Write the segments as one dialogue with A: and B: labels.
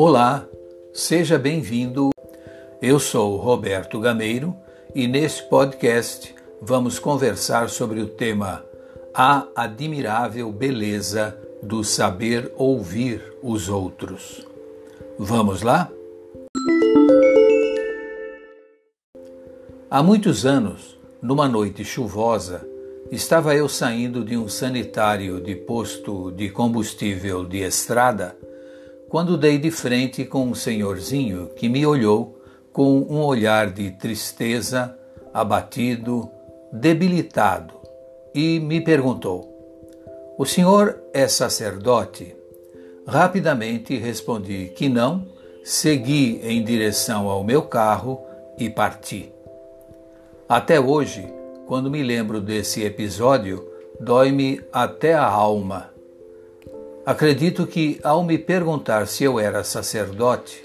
A: Olá, seja bem-vindo. Eu sou Roberto Gameiro e neste podcast vamos conversar sobre o tema A Admirável Beleza do Saber Ouvir os Outros. Vamos lá? Há muitos anos, numa noite chuvosa, estava eu saindo de um sanitário de posto de combustível de estrada quando dei de frente com um senhorzinho que me olhou com um olhar de tristeza, abatido, debilitado, e me perguntou: O senhor é sacerdote? Rapidamente respondi que não, segui em direção ao meu carro e parti. Até hoje, quando me lembro desse episódio, dói-me até a alma Acredito que, ao me perguntar se eu era sacerdote,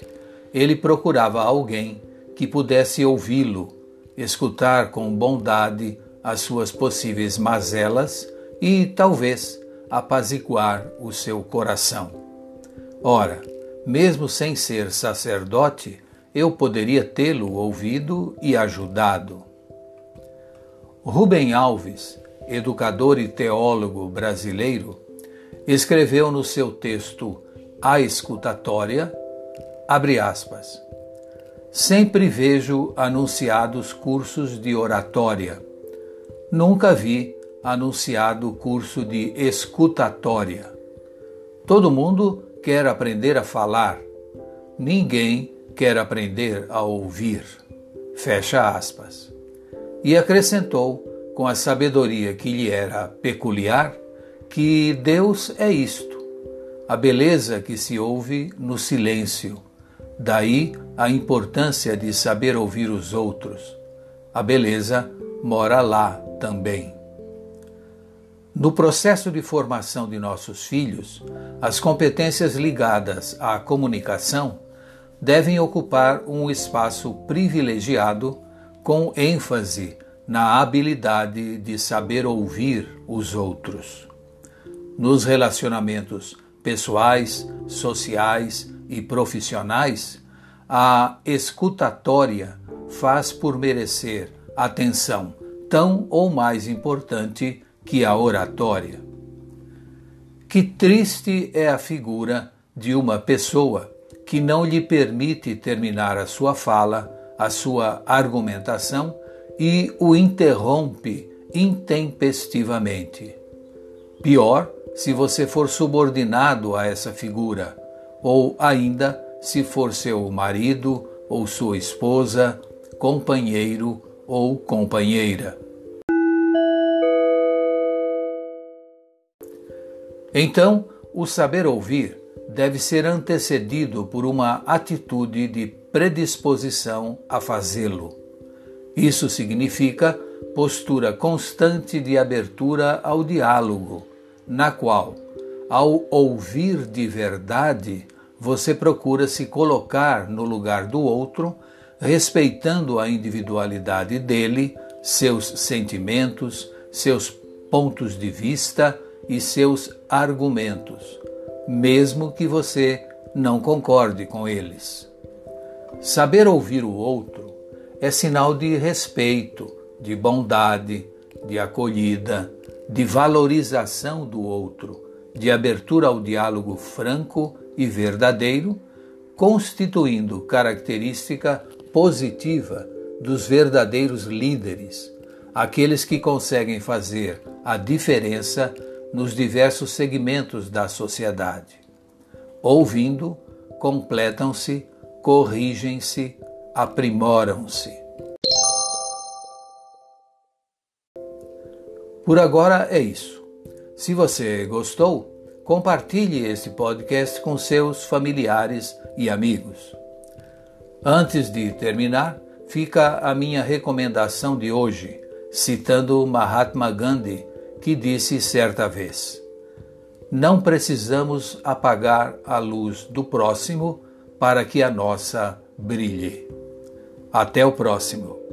A: ele procurava alguém que pudesse ouvi-lo, escutar com bondade as suas possíveis mazelas e, talvez, apaziguar o seu coração. Ora, mesmo sem ser sacerdote, eu poderia tê-lo ouvido e ajudado. Rubem Alves, educador e teólogo brasileiro, escreveu no seu texto A Escutatória, abre aspas, Sempre vejo anunciados cursos de oratória. Nunca vi anunciado curso de escutatória. Todo mundo quer aprender a falar. Ninguém quer aprender a ouvir. Fecha aspas. E acrescentou, com a sabedoria que lhe era peculiar, que Deus é isto, a beleza que se ouve no silêncio. Daí a importância de saber ouvir os outros. A beleza mora lá também. No processo de formação de nossos filhos, as competências ligadas à comunicação devem ocupar um espaço privilegiado com ênfase na habilidade de saber ouvir os outros nos relacionamentos pessoais, sociais e profissionais, a escutatória faz por merecer atenção tão ou mais importante que a oratória. Que triste é a figura de uma pessoa que não lhe permite terminar a sua fala, a sua argumentação e o interrompe intempestivamente. Pior se você for subordinado a essa figura, ou ainda se for seu marido ou sua esposa, companheiro ou companheira. Então, o saber ouvir deve ser antecedido por uma atitude de predisposição a fazê-lo. Isso significa postura constante de abertura ao diálogo na qual, ao ouvir de verdade, você procura se colocar no lugar do outro, respeitando a individualidade dele, seus sentimentos, seus pontos de vista e seus argumentos, mesmo que você não concorde com eles. Saber ouvir o outro é sinal de respeito, de bondade, de acolhida, de valorização do outro, de abertura ao diálogo franco e verdadeiro, constituindo característica positiva dos verdadeiros líderes, aqueles que conseguem fazer a diferença nos diversos segmentos da sociedade. Ouvindo, completam-se, corrigem-se, aprimoram-se. Por agora é isso. Se você gostou, compartilhe esse podcast com seus familiares e amigos. Antes de terminar, fica a minha recomendação de hoje, citando Mahatma Gandhi, que disse certa vez: Não precisamos apagar a luz do próximo para que a nossa brilhe. Até o próximo.